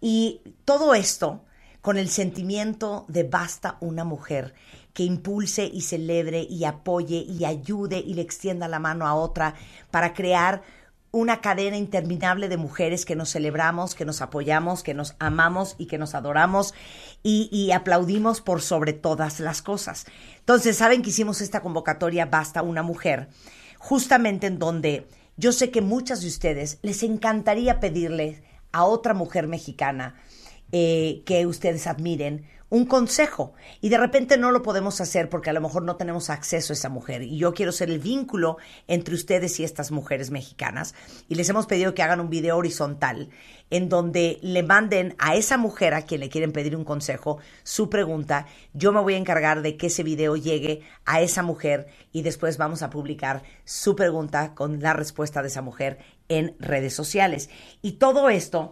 Y todo esto con el sentimiento de basta una mujer que impulse y celebre y apoye y ayude y le extienda la mano a otra para crear una cadena interminable de mujeres que nos celebramos, que nos apoyamos, que nos amamos y que nos adoramos y, aplaudimos por sobre todas las cosas. Entonces, saben que hicimos esta convocatoria Basta una mujer, justamente en donde yo sé que muchas de ustedes les encantaría pedirle a otra mujer mexicana eh, que ustedes admiren un consejo. Y de repente no lo podemos hacer porque a lo mejor no tenemos acceso a esa mujer. Y yo quiero ser el vínculo entre ustedes y estas mujeres mexicanas. Y les hemos pedido que hagan un video horizontal en donde le manden a esa mujer a quien le quieren pedir un consejo su pregunta. Yo me voy a encargar de que ese video llegue a esa mujer y después vamos a publicar su pregunta con la respuesta de esa mujer en redes sociales. Y todo esto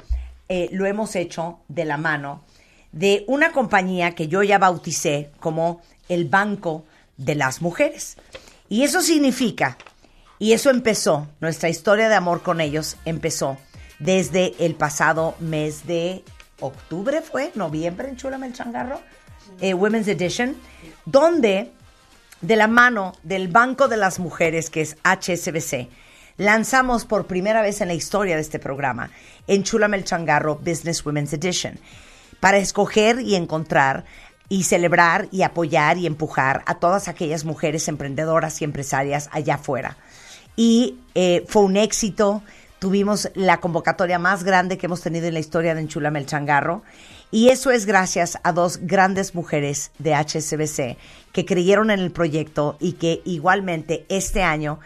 eh, lo hemos hecho de la mano de una compañía que yo ya bauticé como el Banco de las Mujeres. Y eso significa, y eso empezó, nuestra historia de amor con ellos empezó desde el pasado mes de octubre, fue, noviembre en Chula el Changarro, eh, Women's Edition, donde de la mano del Banco de las Mujeres, que es HSBC, lanzamos por primera vez en la historia de este programa, en Chula el Changarro Business Women's Edition para escoger y encontrar y celebrar y apoyar y empujar a todas aquellas mujeres emprendedoras y empresarias allá afuera. Y eh, fue un éxito, tuvimos la convocatoria más grande que hemos tenido en la historia de Enchulame el Changarro. Y eso es gracias a dos grandes mujeres de HSBC que creyeron en el proyecto y que igualmente este año,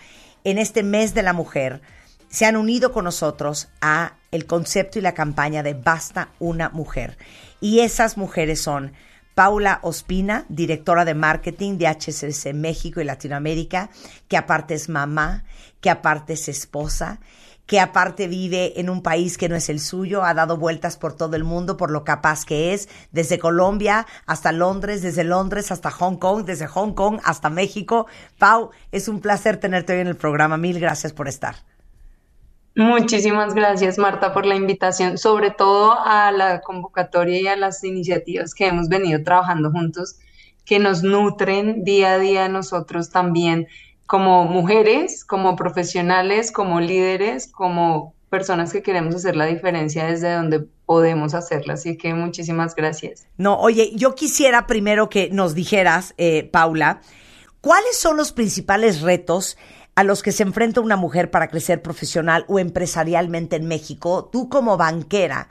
en este mes de la mujer, se han unido con nosotros a el concepto y la campaña de Basta una mujer. Y esas mujeres son Paula Ospina, directora de marketing de HSBC México y Latinoamérica, que aparte es mamá, que aparte es esposa, que aparte vive en un país que no es el suyo, ha dado vueltas por todo el mundo por lo capaz que es, desde Colombia hasta Londres, desde Londres hasta Hong Kong, desde Hong Kong hasta México. Pau, es un placer tenerte hoy en el programa. Mil gracias por estar. Muchísimas gracias, Marta, por la invitación, sobre todo a la convocatoria y a las iniciativas que hemos venido trabajando juntos, que nos nutren día a día nosotros también como mujeres, como profesionales, como líderes, como personas que queremos hacer la diferencia desde donde podemos hacerla. Así que muchísimas gracias. No, oye, yo quisiera primero que nos dijeras, eh, Paula, ¿cuáles son los principales retos a los que se enfrenta una mujer para crecer profesional o empresarialmente en México, tú como banquera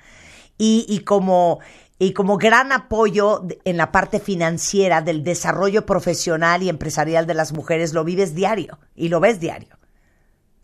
y, y como y como gran apoyo en la parte financiera del desarrollo profesional y empresarial de las mujeres, lo vives diario y lo ves diario.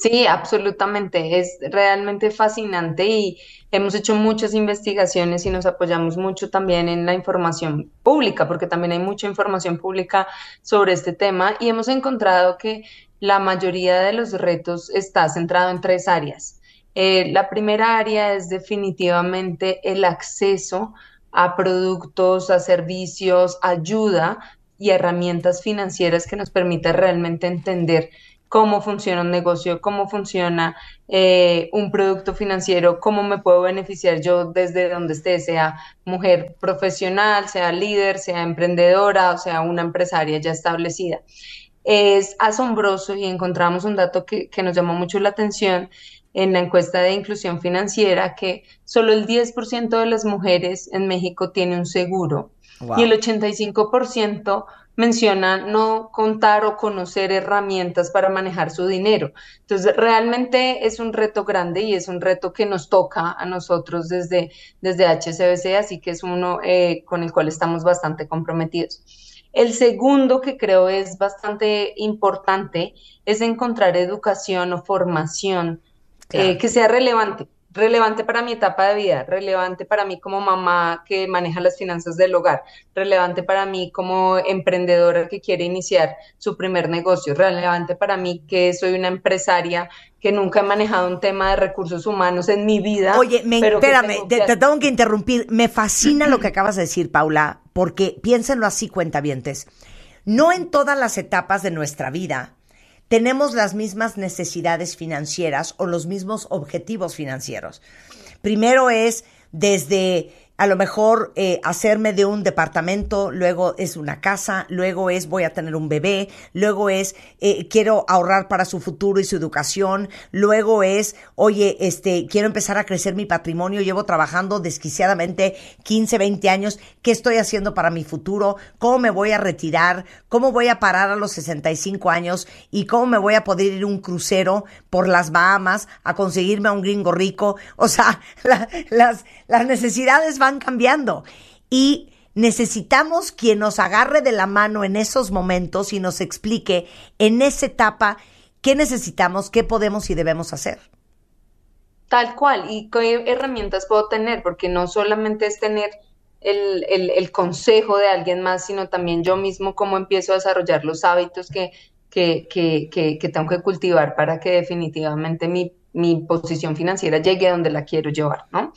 Sí, absolutamente. Es realmente fascinante y hemos hecho muchas investigaciones y nos apoyamos mucho también en la información pública, porque también hay mucha información pública sobre este tema y hemos encontrado que la mayoría de los retos está centrado en tres áreas. Eh, la primera área es definitivamente el acceso a productos, a servicios, ayuda y herramientas financieras que nos permitan realmente entender cómo funciona un negocio, cómo funciona eh, un producto financiero, cómo me puedo beneficiar yo desde donde esté, sea mujer profesional, sea líder, sea emprendedora o sea una empresaria ya establecida. Es asombroso y encontramos un dato que, que nos llamó mucho la atención en la encuesta de inclusión financiera que solo el 10% de las mujeres en México tiene un seguro y el 85% menciona no contar o conocer herramientas para manejar su dinero. Entonces, realmente es un reto grande y es un reto que nos toca a nosotros desde, desde HCBC, así que es uno eh, con el cual estamos bastante comprometidos. El segundo que creo es bastante importante es encontrar educación o formación eh, que sea relevante relevante para mi etapa de vida, relevante para mí como mamá que maneja las finanzas del hogar, relevante para mí como emprendedora que quiere iniciar su primer negocio, relevante para mí que soy una empresaria que nunca he manejado un tema de recursos humanos en mi vida. Oye, me, espérame, te, tengo que interrumpir. Me fascina lo que acabas de decir, Paula, porque piénsenlo así, cuentavientes. No en todas las etapas de nuestra vida tenemos las mismas necesidades financieras o los mismos objetivos financieros. Primero es desde a lo mejor eh, hacerme de un departamento, luego es una casa, luego es voy a tener un bebé, luego es eh, quiero ahorrar para su futuro y su educación, luego es, oye, este, quiero empezar a crecer mi patrimonio, llevo trabajando desquiciadamente 15, 20 años, ¿qué estoy haciendo para mi futuro? ¿Cómo me voy a retirar? ¿Cómo voy a parar a los 65 años? ¿Y cómo me voy a poder ir un crucero por las Bahamas a conseguirme a un gringo rico? O sea, las, las necesidades van cambiando y necesitamos quien nos agarre de la mano en esos momentos y nos explique en esa etapa qué necesitamos, qué podemos y debemos hacer. Tal cual, y qué herramientas puedo tener, porque no solamente es tener el, consejo de alguien más, sino también yo mismo cómo empiezo a desarrollar los hábitos que, que, que, tengo que cultivar para que definitivamente mi, mi posición financiera llegue a donde la quiero llevar, ¿no?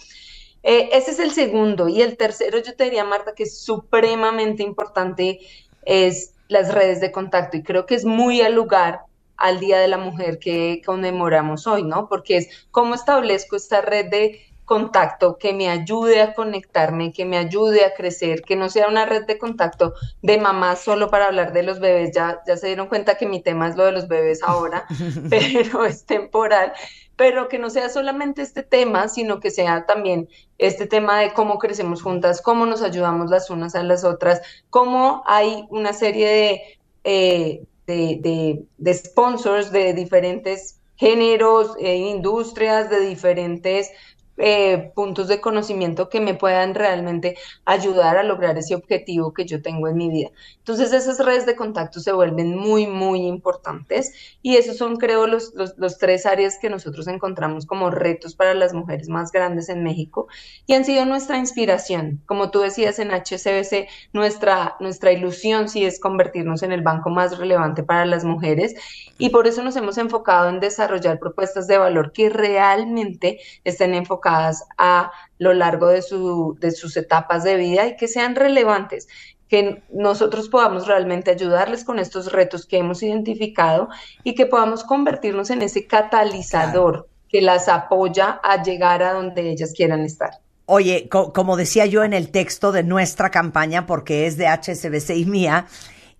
Eh, ese es el segundo. Y el tercero, yo te diría, Marta, que es supremamente importante, es las redes de contacto. Y creo que es muy al lugar al Día de la Mujer que conmemoramos hoy, ¿no? Porque es cómo establezco esta red de contacto que me ayude a conectarme, que me ayude a crecer, que no sea una red de contacto de mamás solo para hablar de los bebés. Ya, ya se dieron cuenta que mi tema es lo de los bebés ahora, pero es temporal pero que no sea solamente este tema, sino que sea también este tema de cómo crecemos juntas, cómo nos ayudamos las unas a las otras, cómo hay una serie de, eh, de, de, sponsors de diferentes géneros, e industrias, de diferentes eh, puntos de conocimiento que me puedan realmente ayudar a lograr ese objetivo que yo tengo en mi vida. Entonces esas redes de contacto se vuelven muy, muy importantes y esos son, creo, los, los, tres áreas que nosotros encontramos como retos para las mujeres más grandes en México y han sido nuestra inspiración. Como tú decías en HCBC, nuestra, nuestra ilusión sí es convertirnos en el banco más relevante para las mujeres y por eso nos hemos enfocado en desarrollar propuestas de valor que realmente estén enfocadas a lo largo de, su, de sus etapas de vida y que sean relevantes que nosotros podamos realmente ayudarles con estos retos que hemos identificado y que podamos convertirnos en ese catalizador que las apoya a llegar a donde ellas quieran estar. Oye, como decía yo en el texto de nuestra campaña, porque es de HSBC y mía,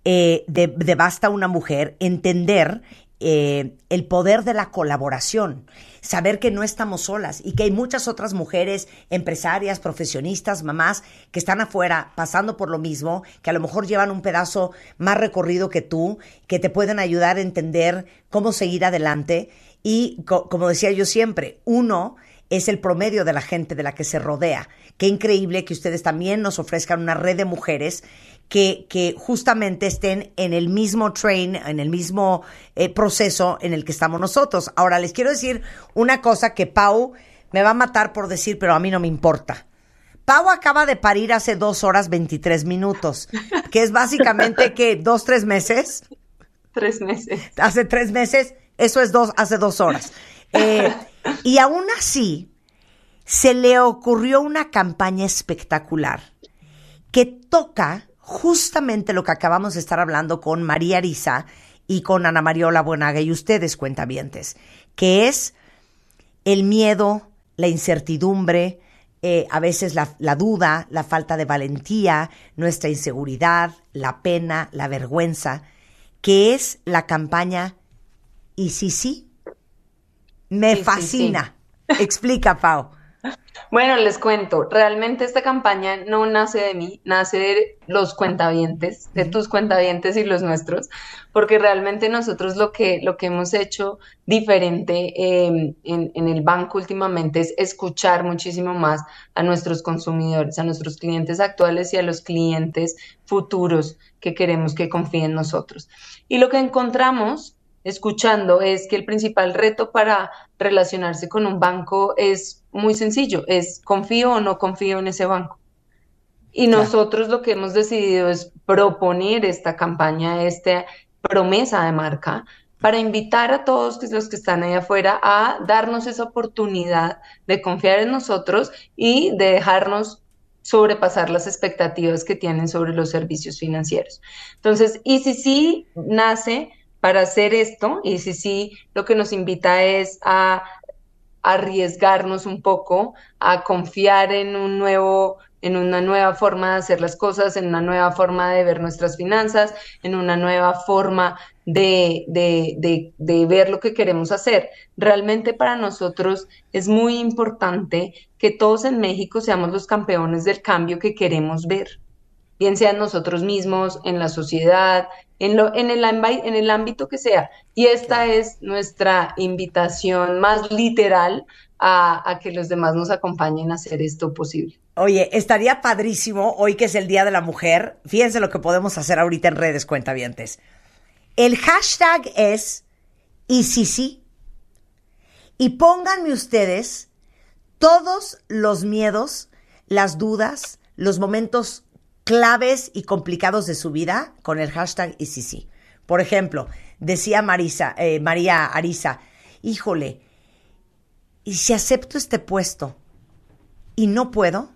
eh, de, de Basta una Mujer, entender eh, el poder de la colaboración, saber que no estamos solas y que hay muchas otras mujeres, empresarias, profesionistas, mamás, que están afuera pasando por lo mismo, que a lo mejor llevan un pedazo más recorrido que tú, que te pueden ayudar a entender cómo seguir adelante. Y como decía yo siempre, uno es el promedio de la gente de la que se rodea. Qué increíble que ustedes también nos ofrezcan una red de mujeres que, que justamente estén en el mismo train, en el mismo eh, proceso en el que estamos nosotros. Ahora, les quiero decir una cosa que Pau me va a matar por decir, pero a mí no me importa. Pau acaba de parir hace dos horas 23 minutos, que es básicamente que dos, tres meses. Tres meses. Hace tres meses, eso es dos, hace dos horas. Eh, y aún así, se le ocurrió una campaña espectacular que toca justamente lo que acabamos de estar hablando con María Arisa y con Ana Mariola Buenaga y ustedes, cuentavientes, que es el miedo, la incertidumbre, eh, a veces la, la, duda, la falta de valentía, nuestra inseguridad, la pena, la vergüenza, que es la campaña Y sí, sí, me fascina. Explica, Pau. Bueno, les cuento, realmente esta campaña no nace de mí, nace de los cuentavientes, de tus cuentavientes y los nuestros, porque realmente nosotros lo que, lo que hemos hecho diferente em, en, en, el banco últimamente es escuchar muchísimo más a nuestros consumidores, a nuestros clientes actuales y a los clientes futuros que queremos que confíen en nosotros. Y lo que encontramos escuchando es que el principal reto para relacionarse con un banco es muy sencillo, es confío o no confío en ese banco. Y nosotros lo que hemos decidido es proponer esta campaña, esta promesa de marca, para invitar a todos los que están ahí afuera a darnos esa oportunidad de confiar en nosotros y de dejarnos sobrepasar las expectativas que tienen sobre los servicios financieros. Entonces, ECC nace para hacer esto y si sí, lo que nos invita es a arriesgarnos un poco, a confiar en un nuevo en una nueva forma de hacer las cosas, en una nueva forma de ver nuestras finanzas, en una nueva forma de, de, de, ver lo que queremos hacer. Realmente para nosotros es muy importante que todos en México seamos los campeones del cambio que queremos ver bien sean nosotros mismos, en la sociedad, en, lo, en, el, en el ámbito que sea. Y esta es nuestra invitación más literal a, a, que los demás nos acompañen a hacer esto posible. Oye, estaría padrísimo hoy que es el Día de la Mujer. Fíjense lo que podemos hacer ahorita en redes cuentavientes. El hashtag es y sí sí. Y pónganme ustedes todos los miedos, las dudas, los momentos claves y complicados de su vida con el hashtag ICC. Por ejemplo, decía Marisa, eh, María Arisa, híjole, ¿y si acepto este puesto y no puedo?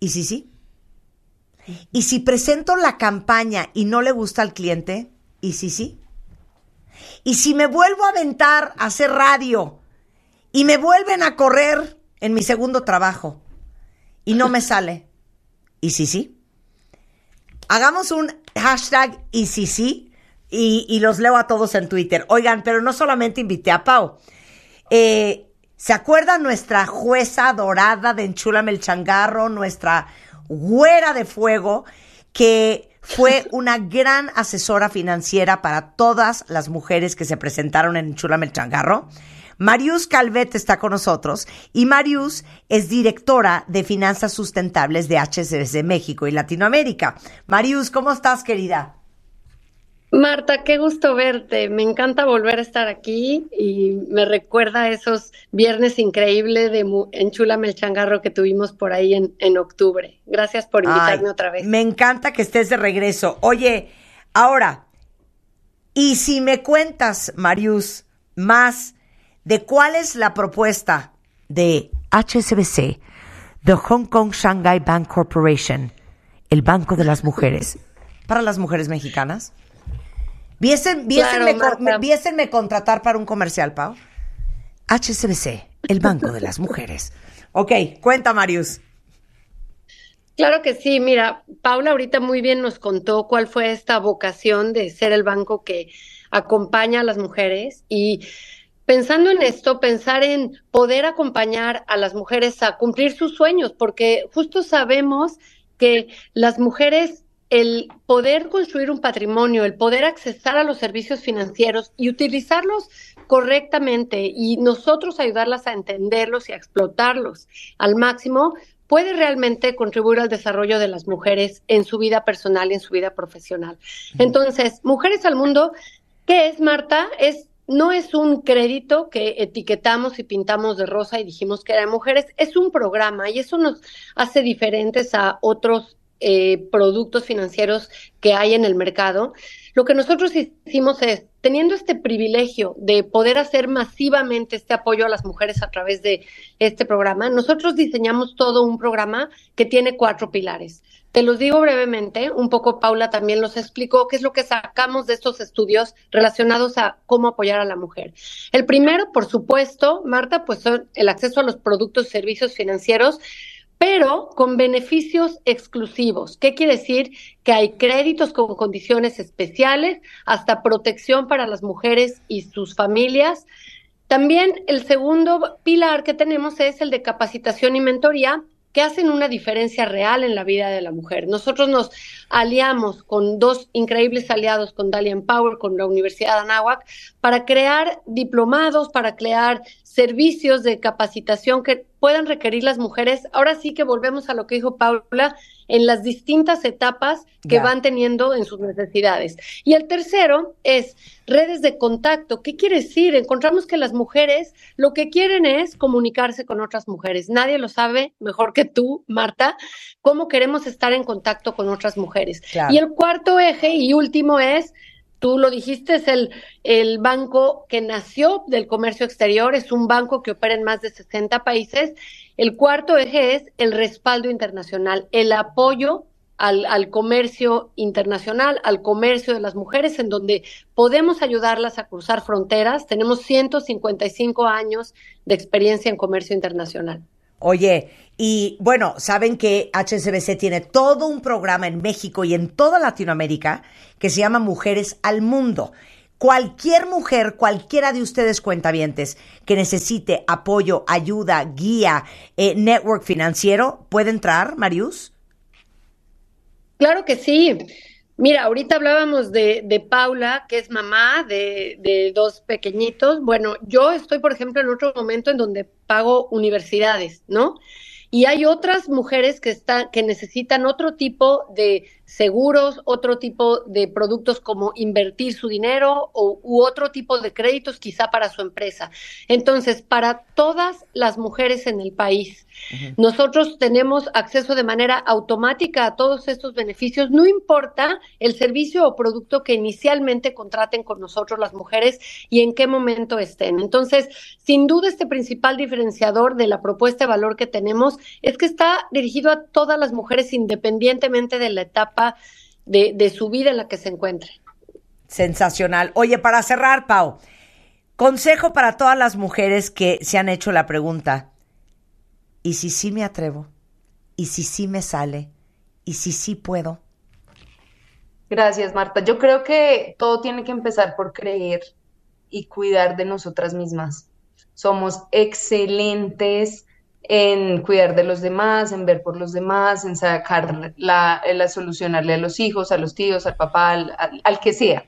¿Y si sí? ¿Y si presento la campaña y no le gusta al cliente? ¿Y si sí? ¿Y si me vuelvo a aventar a hacer radio y me vuelven a correr en mi segundo trabajo y no me sale? ¿Y si sí? Hagamos un hashtag y sí sí y, los leo a todos en Twitter. Oigan, pero no solamente invité a Pau. Eh, ¿Se acuerdan nuestra jueza dorada de Enchúlame el Changarro, nuestra güera de fuego, que fue una gran asesora financiera para todas las mujeres que se presentaron en Enchúlame el Changarro? Marius Calvet está con nosotros y Marius es directora de finanzas sustentables de HSBC México y Latinoamérica. Marius, ¿cómo estás, querida? Marta, qué gusto verte. Me encanta volver a estar aquí y me recuerda esos viernes increíbles de Enchúlame el Changarro que tuvimos por ahí en, en octubre. Gracias por invitarme otra vez. Me encanta que estés de regreso. Oye, ahora, y si me cuentas, Marius, más de cuál es la propuesta de HSBC, the Hong Kong Shanghai Bank Corporation, el Banco de las Mujeres, para las mujeres mexicanas. Viesen, viésenme, contratar para un comercial, Pau. HSBC, el Banco de las Mujeres. Ok, cuenta, Marius. Claro que sí, mira, Paula ahorita muy bien nos contó cuál fue esta vocación de ser el banco que acompaña a las mujeres y pensando en esto, pensar en poder acompañar a las mujeres a cumplir sus sueños, porque justo sabemos que las mujeres, el poder construir un patrimonio, el poder accesar a los servicios financieros y utilizarlos correctamente y nosotros ayudarlas a entenderlos y a explotarlos al máximo, puede realmente contribuir al desarrollo de las mujeres en su vida personal y en su vida profesional. Entonces, Mujeres al Mundo, ¿qué es, Marta? Es no es un crédito que etiquetamos y pintamos de rosa y dijimos que era mujeres, es un programa y eso nos hace diferentes a otros eh, productos financieros que hay en el mercado. Lo que nosotros hicimos es, teniendo este privilegio de poder hacer masivamente este apoyo a las mujeres a través de este programa, nosotros diseñamos todo un programa que tiene cuatro pilares. Te los digo brevemente, un poco Paula también los explicó, qué es lo que sacamos de estos estudios relacionados a cómo apoyar a la mujer. El primero, por supuesto, Marta, pues son el acceso a los productos y servicios financieros pero con beneficios exclusivos. ¿Qué quiere decir? Que hay créditos con condiciones especiales, hasta protección para las mujeres y sus familias. También el segundo pilar que tenemos es el de capacitación y mentoría, que hacen una diferencia real en la vida de la mujer. Nosotros nos aliamos con dos increíbles aliados, con Dalian Power, con la Universidad de Anáhuac, para crear diplomados, para crear servicios de capacitación que puedan requerir las mujeres. Ahora sí que volvemos a lo que dijo Paula, en las distintas etapas que van teniendo en sus necesidades. Y el tercero es redes de contacto. ¿Qué quiere decir? Encontramos que las mujeres lo que quieren es comunicarse con otras mujeres. Nadie lo sabe mejor que tú, Marta, cómo queremos estar en contacto con otras mujeres. Y el cuarto eje y último es tú lo dijiste, es el, el, banco que nació del comercio exterior, es un banco que opera en más de 60 países el cuarto eje es el respaldo internacional, el apoyo al, al, comercio internacional, al comercio de las mujeres, en donde podemos ayudarlas a cruzar fronteras. Tenemos 155 años de experiencia en comercio internacional. Oye, y bueno, saben que HSBC tiene todo un programa en México y en toda Latinoamérica que se llama Mujeres al Mundo. Cualquier mujer, cualquiera de ustedes cuentavientes que necesite apoyo, ayuda, guía, eh, network financiero, ¿puede entrar, Marius? Claro que sí. Mira, ahorita hablábamos de, de Paula, que es mamá de, de, dos pequeñitos. Bueno, yo estoy, por ejemplo, en otro momento en donde pago universidades, ¿no? Y hay otras mujeres que están, que necesitan otro tipo de seguros, otro tipo de productos como invertir su dinero o, u otro tipo de créditos quizá para su empresa. Entonces, para todas las mujeres en el país, nosotros tenemos acceso de manera automática a todos estos beneficios, no importa el servicio o producto que inicialmente contraten con nosotros las mujeres y en qué momento estén. Entonces, sin duda, este principal diferenciador de la propuesta de valor que tenemos es que está dirigido a todas las mujeres independientemente de la etapa de, su vida en la que se encuentre. Sensacional. Oye, para cerrar, Pau, consejo para todas las mujeres que se han hecho la pregunta, ¿y si sí me atrevo? ¿Y si sí me sale? ¿Y si sí puedo? Gracias, Marta. Yo creo que todo tiene que empezar por creer y cuidar de nosotras mismas. Somos excelentes en cuidar de los demás, en ver por los demás, en sacar la, la solucionarle a los hijos, a los tíos, al papá, al, que sea.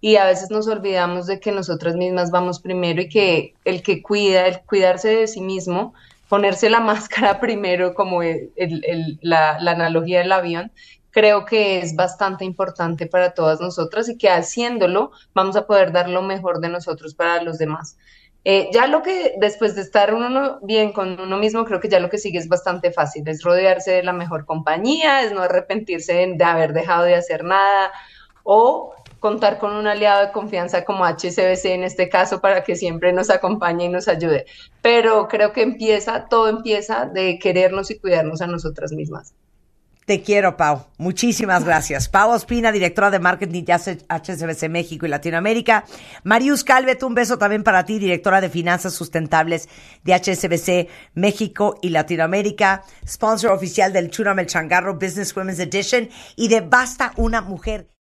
Y a veces nos olvidamos de que nosotras mismas vamos primero y que el que cuida, el cuidarse de sí mismo, ponerse la máscara primero, como la, la analogía del avión, creo que es bastante importante para todas nosotras y que haciéndolo vamos a poder dar lo mejor de nosotros para los demás. Eh, ya lo que después de estar uno bien con uno mismo, creo que ya lo que sigue es bastante fácil, es rodearse de la mejor compañía, es no arrepentirse de, haber dejado de hacer nada o contar con un aliado de confianza como HCBC en este caso para que siempre nos acompañe y nos ayude. Pero creo que empieza, todo empieza de querernos y cuidarnos a nosotras mismas. Te quiero, Pau. Muchísimas gracias. Pau Ospina, directora de marketing de HSBC México y Latinoamérica. Marius Calvet, un beso también para ti, directora de finanzas sustentables de HSBC México y Latinoamérica. Sponsor oficial del Chuna Changarro Business Women's Edition y de Basta una Mujer.